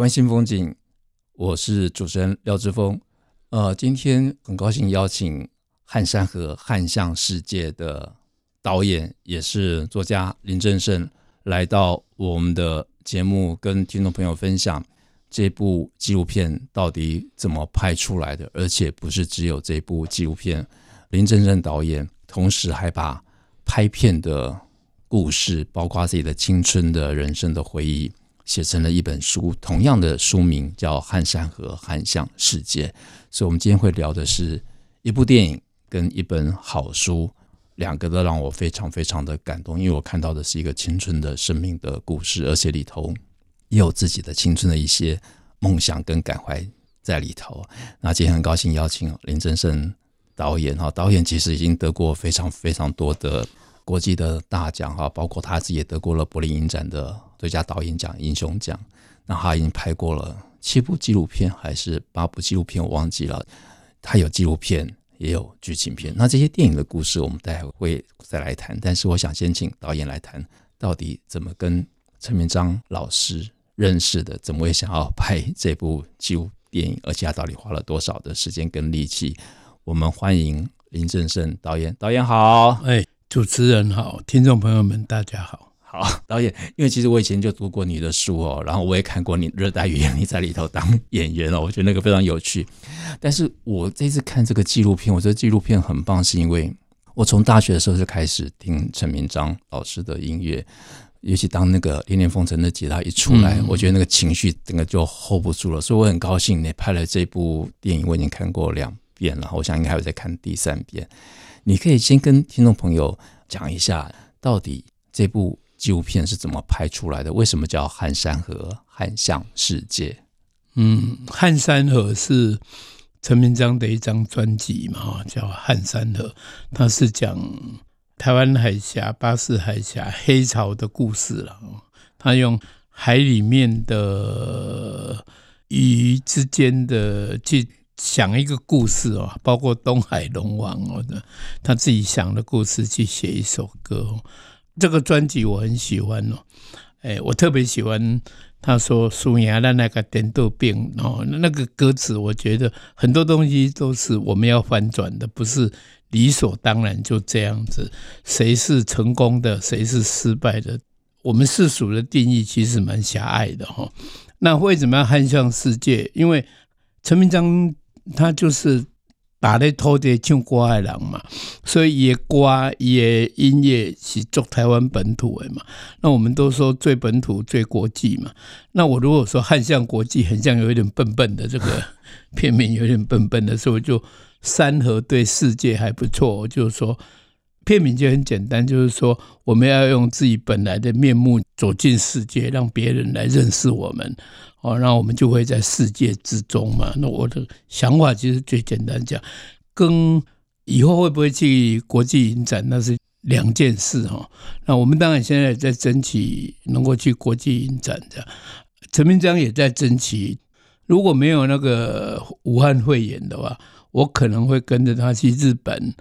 台湾新风景，我是主持人廖志峰。呃，今天很高兴邀请《汉山河汉象世界》的导演，也是作家林正盛来到我们的节目，跟听众朋友分享。这部纪录片到底怎么拍出来的？而且不是只有这部纪录片，林正盛导演同时还把拍片的故事，包括自己的青春的人生的回忆，写成了一本书。同样的书名叫《汉山河汉象世界》。所以，我们今天会聊的是一部电影跟一本好书，两个都让我非常非常的感动，因为我看到的是一个青春的生命的故事，而且里头。也有自己的青春的一些梦想跟感怀在里头。那今天很高兴邀请林正盛导演哈，导演其实已经得过非常非常多的国际的大奖哈，包括他自己也得过了柏林影展的最佳导演奖、英雄奖。那他已经拍过了七部纪录片还是八部纪录片，我忘记了。他有纪录片，也有剧情片。那这些电影的故事，我们待会会再来谈。但是我想先请导演来谈，到底怎么跟陈明章老师。认识的，怎么会想要拍这部纪录电影？而且他到底花了多少的时间跟力气？我们欢迎林正盛导演。导演好，哎，主持人好，听众朋友们大家好。好，导演，因为其实我以前就读过你的书哦，然后我也看过你《热带雨林》，你在里头当 演员哦，我觉得那个非常有趣。但是我这次看这个纪录片，我觉得纪录片很棒，是因为我从大学的时候就开始听陈明章老师的音乐。尤其当那个《恋恋风尘》的吉他一出来，嗯、我觉得那个情绪整个就 hold 不住了，所以我很高兴你拍了这部电影，我已经看过两遍了，我想应该还会再看第三遍。你可以先跟听众朋友讲一下，到底这部纪录片是怎么拍出来的？为什么叫《汉山河汉象世界》？嗯，《汉山河》是陈明章的一张专辑嘛，叫《汉山河》，它是讲。台湾海峡、巴士海峡、黑潮的故事了。他用海里面的鱼之间的去想一个故事哦，包括东海龙王哦的，他自己想的故事去写一首歌。这个专辑我很喜欢哦，哎，我特别喜欢他说“苏牙的那个点豆病”哦，那个歌词，我觉得很多东西都是我们要翻转的，不是。理所当然就这样子，谁是成功的，谁是失败的？我们世俗的定义其实蛮狭隘的哈。那为什么要看向世界？因为陈明章他就是打咧土地唱歌的人嘛，所以也歌也音乐是做台湾本土的嘛。那我们都说最本土最国际嘛。那我如果说汉向国际，很像有一点笨笨的这个片面，有点笨笨的，所以我就。山河对世界还不错，就是说片名就很简单，就是说我们要用自己本来的面目走进世界，让别人来认识我们，哦，那我们就会在世界之中嘛。那我的想法其实最简单讲，跟以后会不会去国际影展那是两件事哈。那我们当然现在在争取能够去国际影展的，陈明章也在争取，如果没有那个武汉会演的话。我可能会跟着他去日本、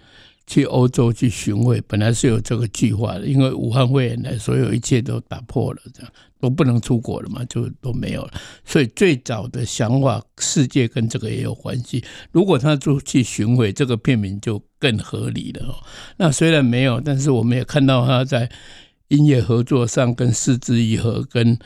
去欧洲去巡回，本来是有这个计划的。因为武汉肺炎来，所有一切都打破了，这样都不能出国了嘛，就都没有了。所以最早的想法，世界跟这个也有关系。如果他出去巡回，这个片名就更合理了。那虽然没有，但是我们也看到他在音乐合作上跟是枝裕和跟。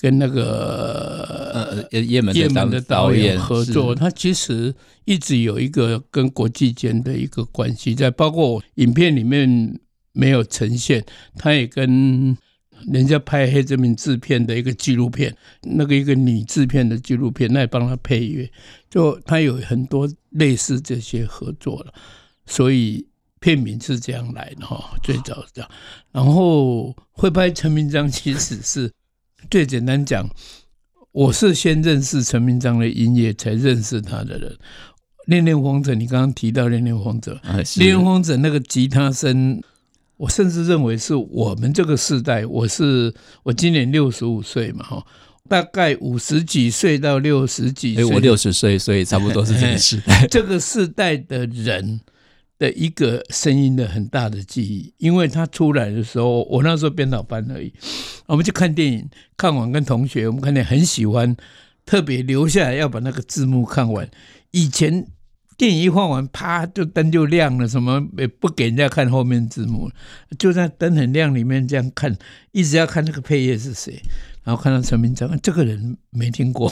跟那个呃，也门也门的导演合作，他其实一直有一个跟国际间的一个关系在，包括影片里面没有呈现，他也跟人家拍黑泽明制片的一个纪录片，那个一个女制片的纪录片，那也帮他配乐，就他有很多类似这些合作了，所以。片名是这样来的哈，最早是这样。然后会拍陈明章，其实是最简单讲，我是先认识陈明章的音乐，才认识他的人。恋恋风尘，你刚刚提到恋恋风尘，恋恋风尘那个吉他声，我甚至认为是我们这个世代，我是我今年六十五岁嘛哈。大概五十几岁到六十几岁，我六十岁，所以差不多是这个时代。这个世代的人的一个声音的很大的记忆，因为他出来的时候，我那时候编导班而已，我们去看电影，看完跟同学，我们看电影很喜欢，特别留下来要把那个字幕看完。以前电影一放完，啪就灯就亮了，什么也不给人家看后面字幕，就在灯很亮里面这样看，一直要看那个配乐是谁。然后看到陈明章，这个人没听过，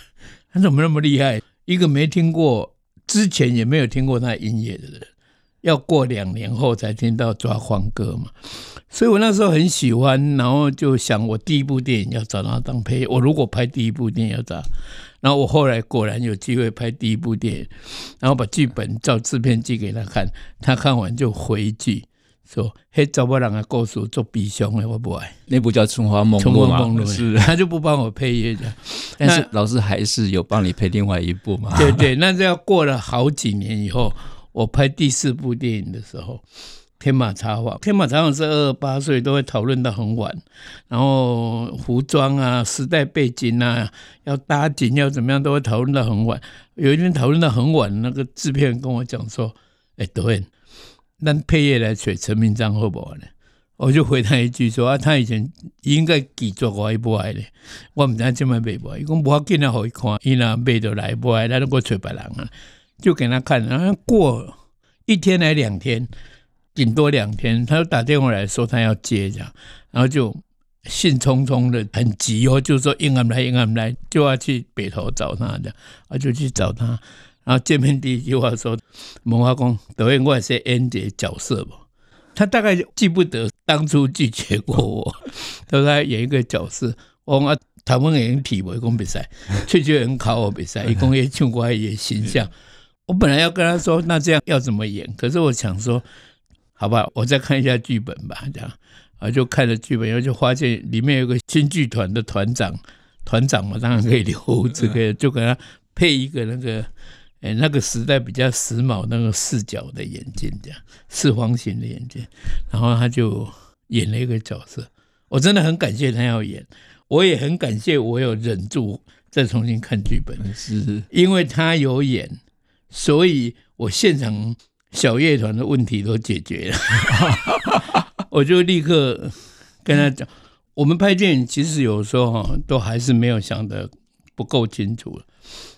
他怎么那么厉害？一个没听过，之前也没有听过他音乐的人，要过两年后才听到抓狂歌嘛。所以我那时候很喜欢，然后就想，我第一部电影要找他当配乐。我如果拍第一部电影要找，然后我后来果然有机会拍第一部电影，然后把剧本照制片寄给他看，他看完就回句。说嘿，找不人的故事做悲伤的，我不爱。那部叫《春花梦露》嘛，是 他就不帮我配乐的。但是老师还是有帮你配另外一部嘛？对对，那是要过了好几年以后，我拍第四部电影的时候，《天马茶坊》。《天马茶坊》是二十八岁都会讨论到很晚，然后服装啊、时代背景啊、要搭景要怎么样，都会讨论到很晚。有一天讨论到很晚，那个制片人跟我讲说：“哎，导演。”但配乐来选陈明章好不好呢？我就回他一句说啊，他以前应该记住我一部爱的，我唔知怎么背不。伊讲不要紧啊，好一看，伊那背得来不爱，他都过找别人啊，就给他看。然后过一天来两天，顶多两天，他就打电话来说他要接这样，然后就兴冲冲的很急哦，就说应俺来应俺来，就要去北投找他的，啊就去找他。然后见面第一句话说：“文化宫导演，我是演这角色不？他大概记不得当初拒绝过我，他说他演一个角色，我讲 他们演体委公比赛，吹球人考我比赛，一共也唱过也形象。我本来要跟他说，那这样要怎么演？可是我想说，好吧，我再看一下剧本吧，这样啊，就看了剧本，然后就发现里面有个新剧团的团长，团长嘛，当然可以留这个，就给他配一个那个。”哎，那个时代比较时髦，那个四角的眼镜，这样四方形的眼镜，然后他就演了一个角色。我真的很感谢他要演，我也很感谢我有忍住再重新看剧本，是因为他有演，所以我现场小乐团的问题都解决了。我就立刻跟他讲，我们拍电影其实有时候哈，都还是没有想得不够清楚。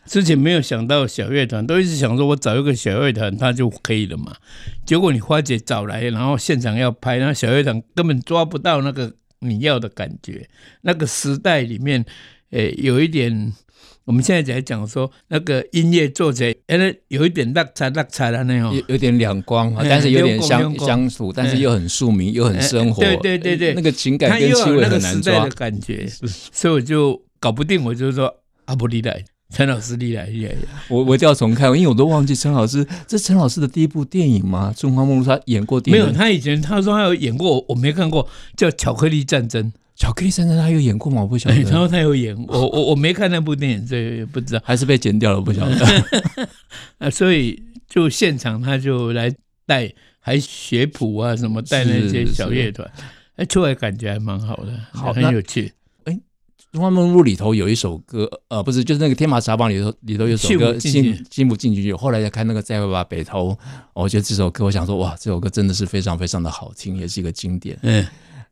之前没有想到小乐团，都一直想说我找一个小乐团，他就可以了嘛。结果你花姐找来，然后现场要拍，然后小乐团根本抓不到那个你要的感觉。那个时代里面，诶，有一点，我们现在在讲说那个音乐做起来，诶，有一点落差落差的那种，有有点两光啊，但是有点相相处，但是又很庶民，又很生活。对对对对，那个情感跟气味很难抓的感觉，所以我就搞不定，我就说阿不离来。陈老师厉害厉害，我我一定要重看，因为我都忘记陈老师，这陈老师的第一部电影吗？《春花梦露》他演过电影没有？他以前他说他有演过，我没看过，叫《巧克力战争》。巧克力先生他有演过吗？我不晓得。然后他有演，我我我没看那部电影，所以不知道，还是被剪掉了，不晓得。啊，所以就现场他就来带，还学谱啊什么，带那些小乐团，哎，出来感觉还蛮好的，好很有趣。《春花梦露》里头有一首歌，呃，不是，就是那个《天马茶坊》里头里头有首歌《进进不进去》。后来再看那个《再会吧北投》，我觉得这首歌，我想说，哇，这首歌真的是非常非常的好听，也是一个经典。嗯，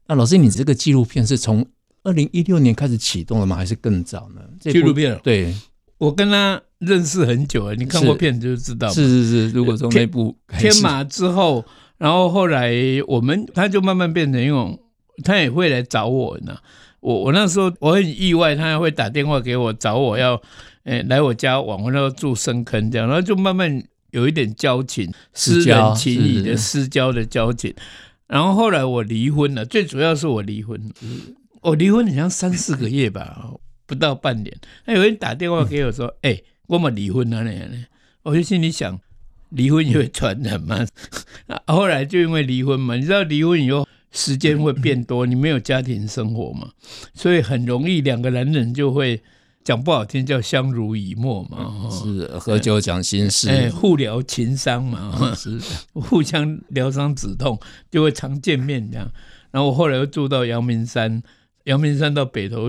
那老师，你这个纪录片是从二零一六年开始启动的吗？还是更早呢？纪录片，对，我跟他认识很久了，你看过片子就知道。是是是，如果从那部天马之后，然后后来我们他就慢慢变成一种，他也会来找我呢。我我那时候我很意外，他还会打电话给我找我要，诶来我家玩，我那时候住深坑这样，然后就慢慢有一点交情，私人情谊的私交的交情。然后后来我离婚了，最主要是我离婚，我离婚好像三四个月吧，不到半年。那有人打电话给我说：“哎，我们离婚了呢。”我就心里想，离婚也会传染嘛。后来就因为离婚嘛，你知道离婚以后时间会变多，你没有家庭生活嘛，所以很容易两个男人就会讲不好听叫相濡以沫嘛，是喝酒讲心事，哎，互聊情伤嘛，是 互相疗伤止痛，就会常见面这样。然后我后来又住到阳明山，阳明山到北投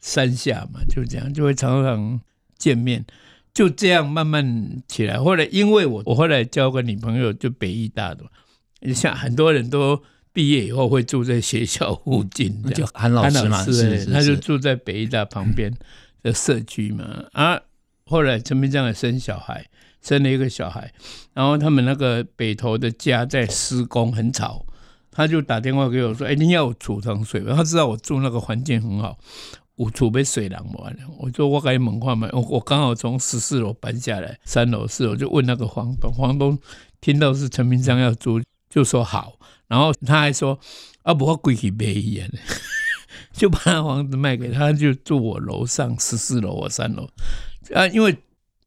山下嘛，就这样就会常常见面。就这样慢慢起来。后来因为我我后来交个女朋友，就北艺大的嘛。你像很多人都毕业以后会住在学校附近，就韩老师嘛，他就住在北艺大旁边的社区嘛。啊，后来陈明章也生小孩，生了一个小孩，然后他们那个北投的家在施工，很吵，他就打电话给我说：“哎，你要有储藏水？”他知道我住那个环境很好。我储备水囊完了，我说我给你门话嘛，我刚好从十四楼搬下来，三楼四楼就问那个房东，房东听到是陈明章要租，就说好，然后他还说啊，不过贵起卖一样的，就把那房子卖给他，就住我楼上十四楼，我三楼啊，因为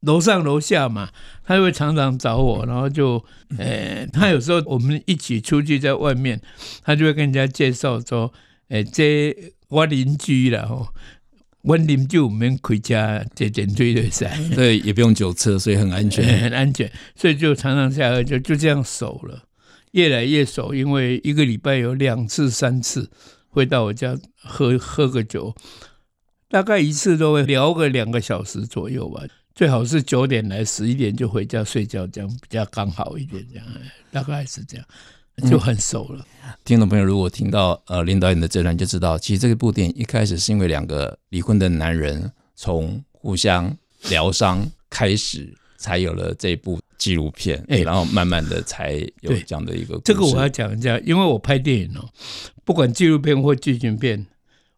楼上楼下嘛，他就会常常找我，然后就，呃、欸，他有时候我们一起出去在外面，他就会跟人家介绍说，哎、欸，这。我邻居了吼，我邻居我们回家接电追的噻，对，也不用酒测，所以很安全，很安全，所以就常常下来就就这样熟了，越来越熟，因为一个礼拜有两次、三次会到我家喝喝个酒，大概一次都会聊个两个小时左右吧，最好是九点来，十一点就回家睡觉，这样比较刚好一点，这样大概是这样。就很熟了。嗯、听众朋友，如果听到呃林导演的这段，就知道其实这部电影一开始是因为两个离婚的男人从互相疗伤开始，才有了这部纪录片。哎，然后慢慢的才有这样的一个故事。这个我要讲一下，因为我拍电影哦，不管纪录片或剧情片，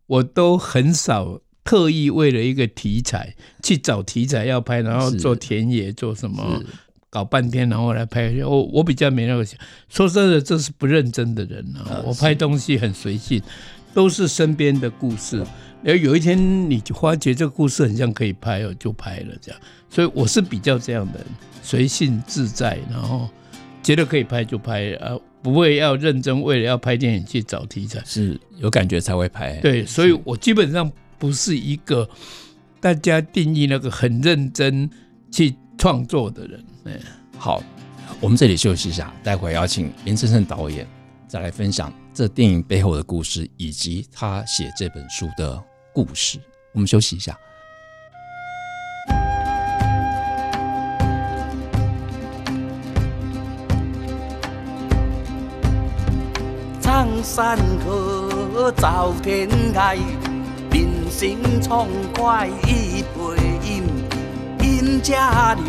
我都很少特意为了一个题材去找题材要拍，然后做田野做什么。搞半天，然后来拍。我我比较没那个想。说真的，这是不认真的人啊。我拍东西很随性，都是身边的故事。然后有一天你就发觉这个故事很像可以拍哦，就拍了这样。所以我是比较这样的，随性自在，然后觉得可以拍就拍啊，不会要认真为了要拍电影去找题材。是有感觉才会拍。对，所以我基本上不是一个大家定义那个很认真去创作的人。嗯好，我们这里休息一下，待会儿邀请林正盛导演再来分享这电影背后的故事，以及他写这本书的故事。我们休息一下。苍山河走天涯，人生畅快意背影，因家留。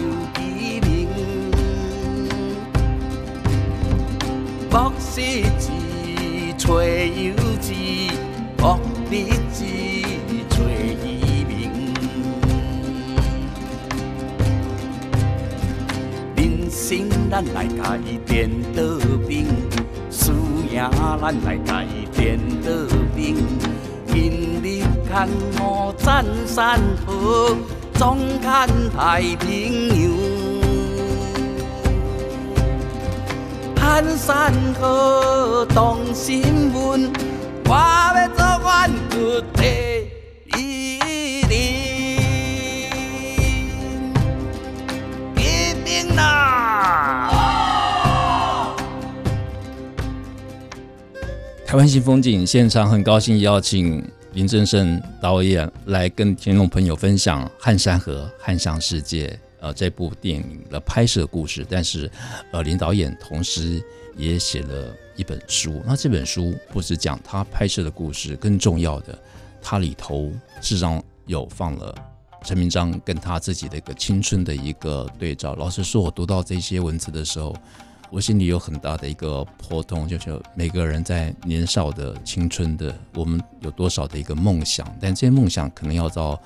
莫失志，找友谊；莫立志，找伊名。人生咱来家己颠倒兵，输赢咱来家己颠倒兵。今日看我赞山河，终看太平洋。汉山河动新闻，我要做阮的第一人，一定啦！台湾新风景现场，很高兴邀请林正盛导演来跟听众朋友分享《汉山河汉向世界》。呃，这部电影的拍摄故事，但是，呃，林导演同时也写了一本书。那这本书不是讲他拍摄的故事，更重要的，它里头事实上有放了陈明章跟他自己的一个青春的一个对照。老实说，我读到这些文字的时候，我心里有很大的一个波动，就是每个人在年少的青春的，我们有多少的一个梦想，但这些梦想可能要到。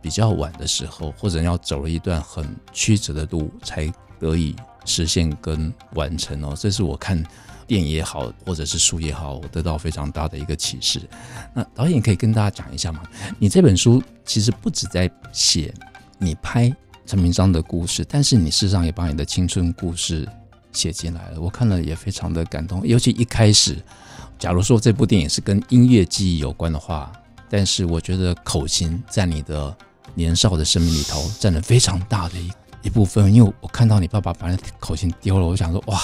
比较晚的时候，或者要走了一段很曲折的路，才得以实现跟完成哦。这是我看电影也好，或者是书也好，我得到非常大的一个启示。那导演可以跟大家讲一下吗？你这本书其实不止在写你拍陈明章的故事，但是你事实上也把你的青春故事写进来了，我看了也非常的感动。尤其一开始，假如说这部电影是跟音乐记忆有关的话，但是我觉得口琴在你的年少的生命里头占了非常大的一一部分。因为我看到你爸爸把那口琴丢了，我想说哇，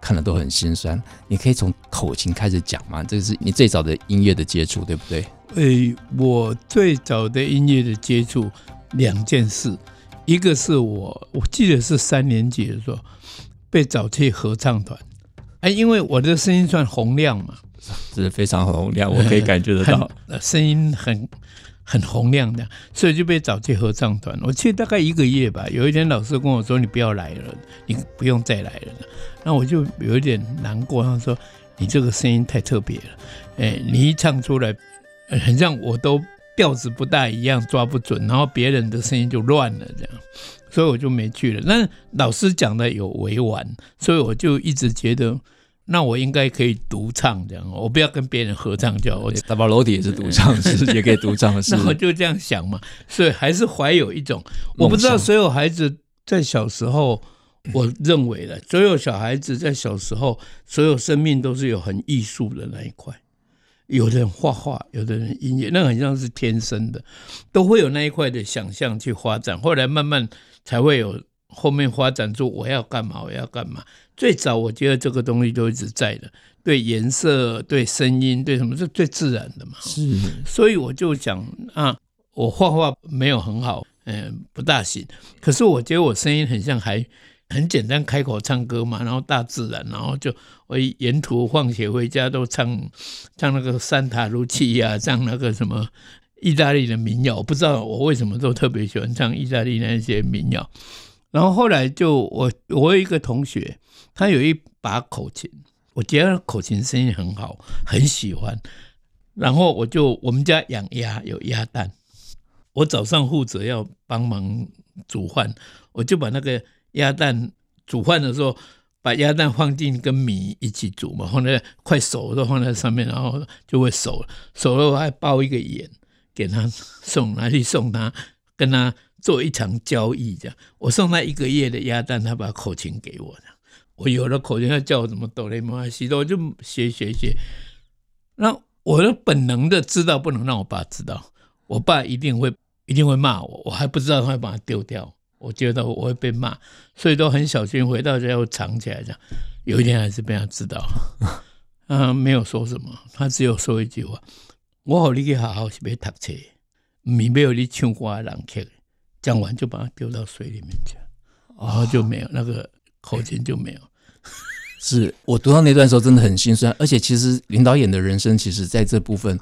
看了都很心酸。你可以从口琴开始讲吗？这是你最早的音乐的接触，对不对？诶，我最早的音乐的接触两件事。一个是我，我记得是三年级的时候被找去合唱团，哎，因为我的声音算洪亮嘛，是非常洪亮，我可以感觉得到，声音很很洪亮的，所以就被找去合唱团。我去大概一个月吧，有一天老师跟我说：“你不要来了，你不用再来了。”那我就有一点难过，他说：“你这个声音太特别了，哎，你一唱出来，很像我都。”调子不大一样，抓不准，然后别人的声音就乱了，这样，所以我就没去了。那老师讲的有委婉，所以我就一直觉得，那我应该可以独唱这样，我不要跟别人合唱叫。我大巴罗底也是独唱是，也可以独唱师。那我就这样想嘛，所以还是怀有一种，我不知道所有孩子在小时候，我认为的，所有小孩子在小时候，所有生命都是有很艺术的那一块。有的人画画，有的人音乐，那很像是天生的，都会有那一块的想象去发展。后来慢慢才会有后面发展出我要干嘛，我要干嘛。最早我觉得这个东西都一直在的，对颜色、对声音、对什么是最自然的嘛。是，所以我就讲啊，我画画没有很好，嗯，不大行。可是我觉得我声音很像还。很简单，开口唱歌嘛，然后大自然，然后就我沿途放学回家都唱唱那个三塔露琪呀，唱那个什么意大利的民谣。我不知道我为什么都特别喜欢唱意大利那些民谣。然后后来就我我有一个同学，他有一把口琴，我觉得口琴声音很好，很喜欢。然后我就我们家养鸭有鸭蛋，我早上负责要帮忙煮饭，我就把那个。鸭蛋煮饭的时候，把鸭蛋放进跟米一起煮嘛，放在快熟都放在上面，然后就会熟了。熟了我还包一个盐给他送，拿去送他，跟他做一场交易。这样，我送他一个月的鸭蛋，他把口琴给我。我有了口琴，他叫我怎么哆来咪发西哆，我就学学学。那我的本能的知道不能让我爸知道，我爸一定会一定会骂我，我还不知道他会把它丢掉。我觉得我会被骂，所以都很小心，回到家又藏起来。这样，有一天还是被他知道了，嗯，没有说什么，他只有说一句话：“我好你去好好是要读册，你没有你唱歌的人。”讲完就把它丢到水里面去，然后就没有那个口琴就没有。是我读到那段时候真的很心酸，而且其实林导演的人生，其实在这部分。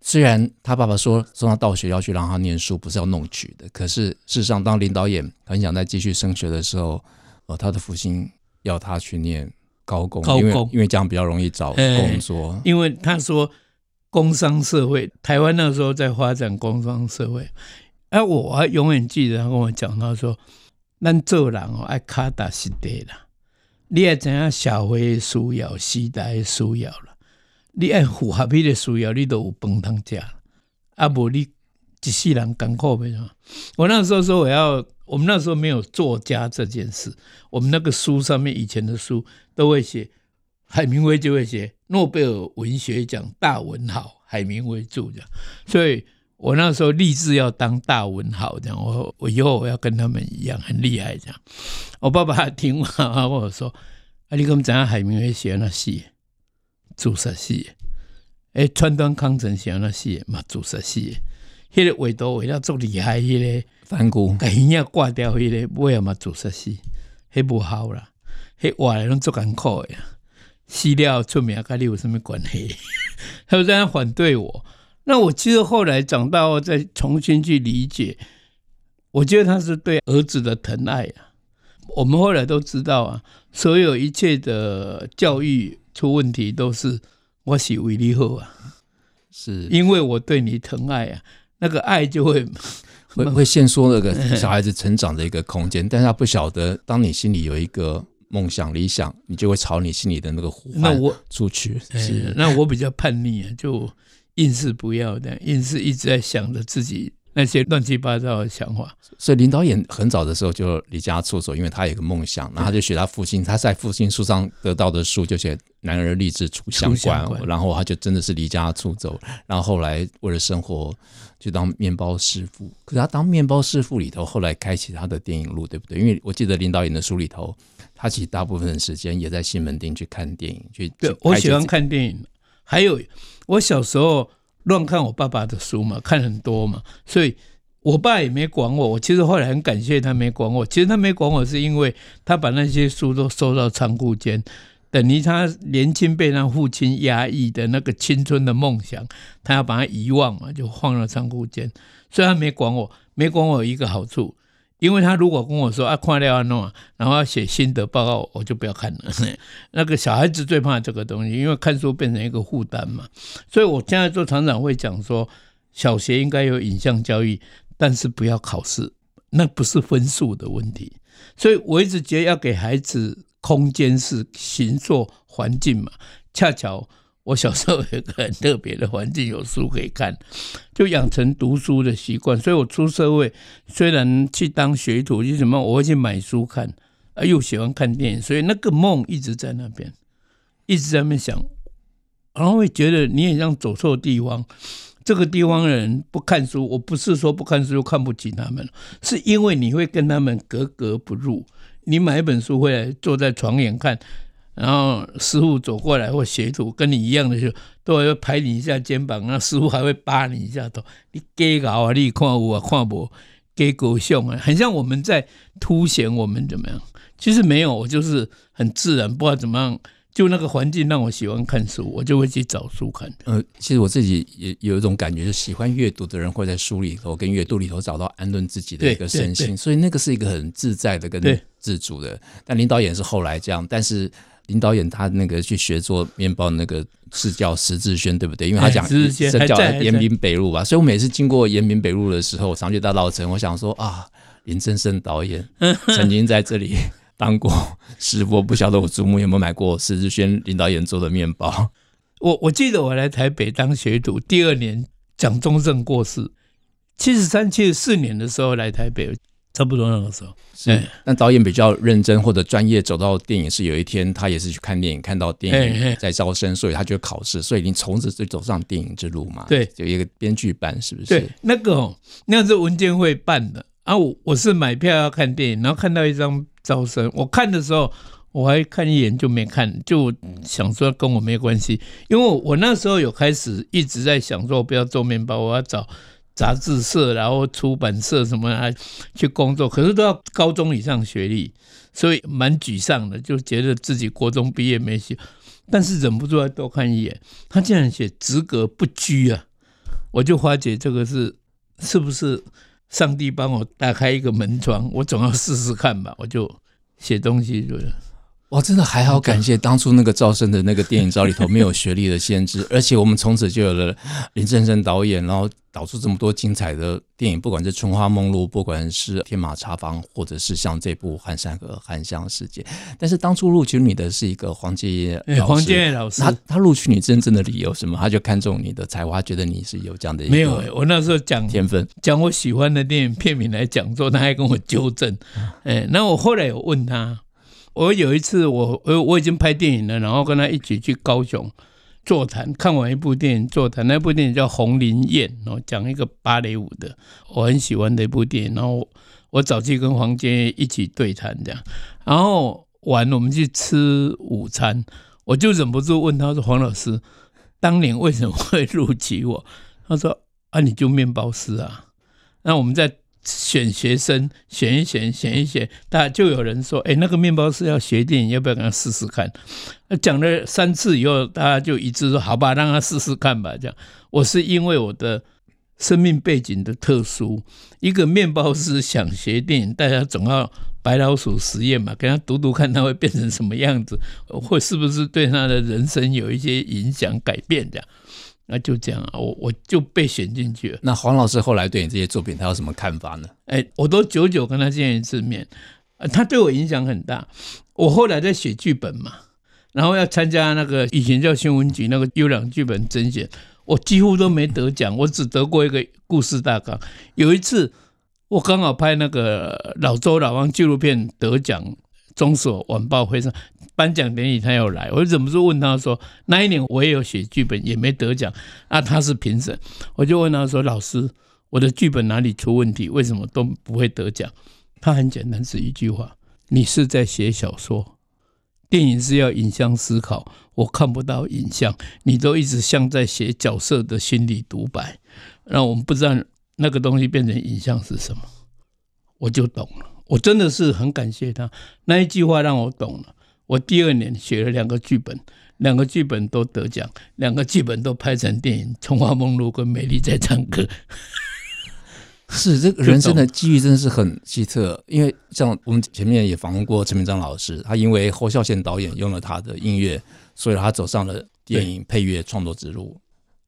虽然他爸爸说送他到学校去让他念书，不是要弄曲的，可是事实上，当林导演很想再继续升学的时候，呃，他的父亲要他去念高工，高工，因为因为这样比较容易找工作。欸、因为他说工商社会，台湾那时候在发展工商社会，哎，我还永远记得他跟我讲，他说：“咱做人哦，爱卡踏实地啦，你要知影社会的需要，时代的需要了。”你爱符合你的需要，你都有饭通吃。啊，无你一世人艰苦没有？我那时候说我要，我们那时候没有作家这件事。我们那个书上面以前的书都会写，海明威就会写诺贝尔文学奖大文豪，海明威着这样。所以我那时候立志要当大文豪这样。我我以后我要跟他们一样很厉害这样。我爸爸听完跟我说：“啊，你怎么知道海明威写那戏？”自杀死的，诶，川端康成写那戏嘛，自杀死的，迄、那个画图画了足厉害，迄、那个反骨，把耳仔挂掉，迄、那个尾也嘛自杀死，迄无好啦，迄画来拢足艰苦的，死了出名跟你有什么关系？他就这样反对我。那我其实后来长大后再重新去理解，我觉得他是对儿子的疼爱啊。我们后来都知道啊，所有一切的教育。出问题都是我是为你好啊，是因为我对你疼爱啊，那个爱就会 会会限缩那个小孩子成长的一个空间，但是他不晓得，当你心里有一个梦想理想，你就会朝你心里的那个呼唤出去。是，那我比较叛逆啊，就硬是不要的，硬是一直在想着自己。那些乱七八糟的想法。所以林导演很早的时候就离家出走，因为他有一个梦想，然后他就学他父亲，他在父亲书上得到的书就写“男儿立志出乡关”，然后他就真的是离家出走，然后后来为了生活就当面包师傅。可是他当面包师傅里头，后来开启他的电影路，对不对？因为我记得林导演的书里头，他其实大部分的时间也在西门町去看电影，去对，我喜欢看电影，还有我小时候乱看我爸爸的书嘛，看很多嘛，所以。我爸也没管我，我其实后来很感谢他没管我。其实他没管我，是因为他把那些书都收到仓库间，等于他年轻被他父亲压抑的那个青春的梦想，他要把它遗忘嘛，就放到仓库间。虽然没管我，没管我有一个好处，因为他如果跟我说啊，快了要弄，然后要写心得报告，我就不要看了。那个小孩子最怕这个东西，因为看书变成一个负担嘛。所以我现在做厂长会讲说，小学应该有影像教育。但是不要考试，那不是分数的问题。所以我一直觉得要给孩子空间是形塑环境嘛。恰巧我小时候有一个很特别的环境，有书可以看，就养成读书的习惯。所以我出社会，虽然去当学徒，就什么我会去买书看，啊，又喜欢看电影，所以那个梦一直在那边，一直在那边想，然后会觉得你也像走错地方。这个地方的人不看书，我不是说不看书就看不起他们，是因为你会跟他们格格不入。你买一本书回来，坐在床沿看，然后师傅走过来或学徒跟你一样的时候，都会拍你一下肩膀，那师傅还会扒你一下头。你给搞啊，你看我看我给狗熊啊，很像我们在凸显我们怎么样？其实没有，我就是很自然，不知道怎么样。就那个环境让我喜欢看书，我就会去找书看。呃，其实我自己也有一种感觉，就是喜欢阅读的人会在书里头跟阅读里头找到安顿自己的一个身心，所以那个是一个很自在的跟自主的。但林导演是后来这样，但是林导演他那个去学做面包，那个是叫石志轩，对不对？因为他讲是叫延平北路吧，所以我每次经过延平北路的时候，常去大稻城，我想说啊，林正盛导演 曾经在这里。当过师傅，不晓得我祖母有没有买过石志轩林导演做的面包。我我记得我来台北当学徒，第二年蒋中正过世，七十三、七十四年的时候来台北，差不多那个时候。是，那导演比较认真或者专业，走到电影是有一天他也是去看电影，看到电影在招生，所以他就考试，所以你从此就走上电影之路嘛。对，有一个编剧班，是不是？对，那个哦那是文建会办的啊，我我是买票要看电影，然后看到一张。招生，我看的时候我还看一眼就没看，就想说跟我没关系，因为我那时候有开始一直在想说，我不要做面包，我要找杂志社，然后出版社什么啊去工作，可是都要高中以上学历，所以蛮沮丧的，就觉得自己国中毕业没戏，但是忍不住要多看一眼。他竟然写职格不居啊，我就发觉这个是是不是？上帝帮我打开一个门窗，我总要试试看吧。我就写东西，就哇，真的还好，感谢当初那个招生的那个电影照里头没有学历的限制，而且我们从此就有了林正盛导演，然后。导出这么多精彩的电影，不管是《春花梦露》，不管是《天马茶坊》，或者是像这部《寒山和寒香世界》。但是当初录取你的是一个黄建业，黄建业老师，他他录取你真正的理由什么？他就看中你的才华，觉得你是有这样的一个。没有，我那时候讲天分，讲我喜欢的电影片名来讲座，他还跟我纠正。哎，那我后来有问他，我有一次我我我已经拍电影了，然后跟他一起去高雄。座谈看完一部电影，座谈那部电影叫《红林宴》，然后讲一个芭蕾舞的，我很喜欢的一部电影。然后我早期跟黄健一起对谈这样，然后完我们去吃午餐，我就忍不住问他说：“黄老师，当年为什么会录取我？”他说：“啊，你就面包师啊。”那我们在。选学生，选一选，选一选，大家就有人说：“哎，那个面包师要学电影，要不要跟他试试看？”讲了三次以后，大家就一致说：“好吧，让他试试看吧。”这样，我是因为我的生命背景的特殊，一个面包师想学电影，大家总要白老鼠实验嘛，给他读读看，他会变成什么样子，会是不是对他的人生有一些影响、改变这样。那就这样啊，我我就被选进去了。那黄老师后来对你这些作品，他有什么看法呢？哎，我都久久跟他见一次面，他对我影响很大。我后来在写剧本嘛，然后要参加那个以前叫新闻局那个优良剧本甄选，我几乎都没得奖，我只得过一个故事大纲。有一次，我刚好拍那个老周老王纪录片得奖，中所晚报会上颁奖典礼，他要来，我就忍不住问他说：“那一年我也有写剧本，也没得奖啊。”他是评审，我就问他说：“老师，我的剧本哪里出问题？为什么都不会得奖？”他很简单，是一句话：“你是在写小说。”电影是要影像思考，我看不到影像，你都一直像在写角色的心理独白，让我们不知道那个东西变成影像是什么，我就懂了。我真的是很感谢他那一句话，让我懂了。我第二年写了两个剧本，两个剧本都得奖，两个剧本都拍成电影，《春花梦露》跟《美丽在唱歌》。是这个人生的机遇真的是很奇特，因为像我们前面也访问过陈明章老师，他因为侯孝贤导演用了他的音乐，所以他走上了电影配乐创作之路。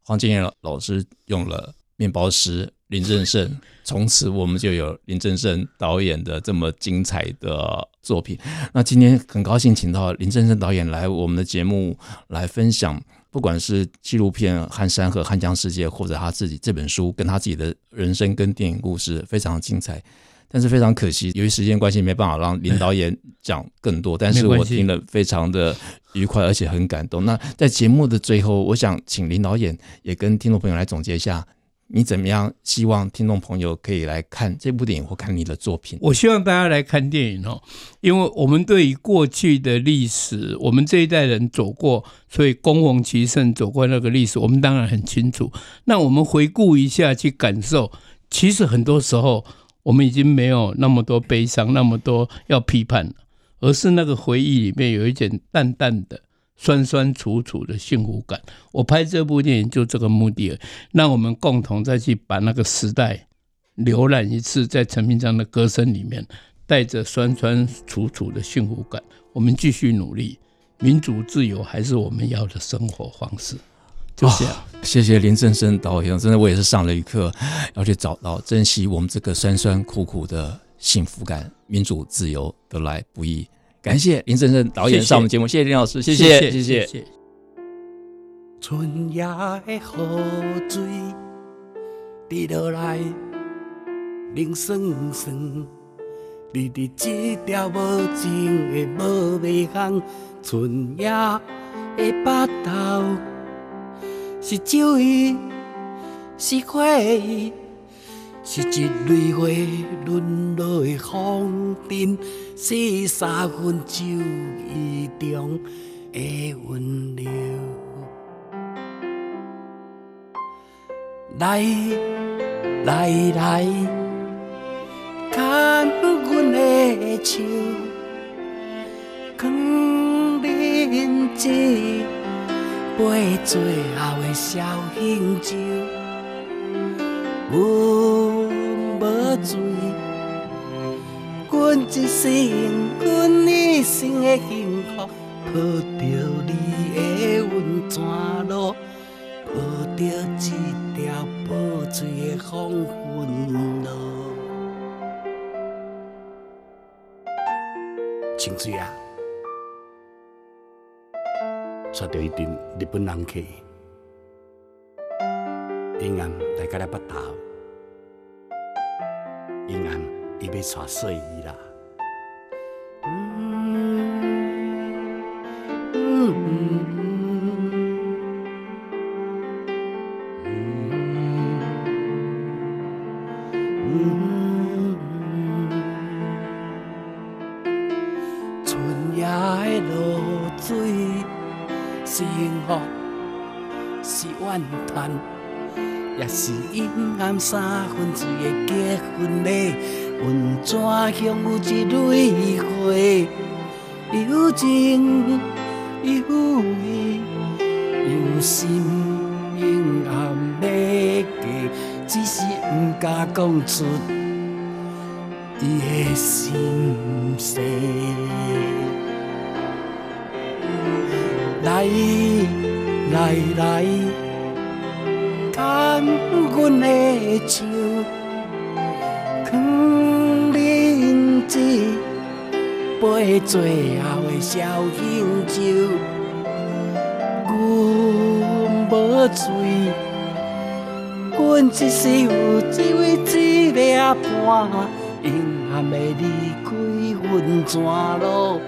黄建业老师用了面包师林正盛，从此我们就有林正盛导演的这么精彩的作品。那今天很高兴请到林正盛导演来我们的节目来分享。不管是纪录片《汉山和》《汉江世界》，或者他自己这本书，跟他自己的人生跟电影故事非常精彩。但是非常可惜，由于时间关系，没办法让林导演讲更多。但是我听了非常的愉快，而且很感动。那在节目的最后，我想请林导演也跟听众朋友来总结一下。你怎么样？希望听众朋友可以来看这部电影或看你的作品。我希望大家来看电影哦，因为我们对于过去的历史，我们这一代人走过，所以恭逢其盛走过那个历史，我们当然很清楚。那我们回顾一下，去感受，其实很多时候我们已经没有那么多悲伤，那么多要批判，而是那个回忆里面有一点淡淡的。酸酸楚楚的幸福感，我拍这部电影就这个目的，让我们共同再去把那个时代浏览一次，在陈明章的歌声里面，带着酸酸楚楚的幸福感，我们继续努力，民主自由还是我们要的生活方式。就这样，谢谢林正盛导演，真的我也是上了一课，要去找到珍惜我们这个酸酸苦苦的幸福感，民主自由得来不易。感谢林正盛导演上我们节目，谢谢林老师，谢谢谢谢。春夜的雨水滴落来，冷酸酸。你的这条无情的无尾巷，春夜的巴头是酒意，是花意。是一蕊花沦落的风筝，是三分酒意中的温柔。来来来，牵阮的手，扛恁这杯最后的绍兴酒。醉，阮一生，阮一生的幸福，抱着你的温泉路，抱着一条无醉的黄昏路。清水啊，带着一群日本人客，平安来甲咱北投。平安，伊要带细姨啦。也是阴暗三分醉的结婚礼，温泉乡有一蕊花，有情有义，有心阴暗要嫁，只是不敢讲出伊的心事。来来来。牵阮的手，扛恁这杯最后的绍兴酒。阮无醉。阮只是有只为一个半，永远的离开阮怎路？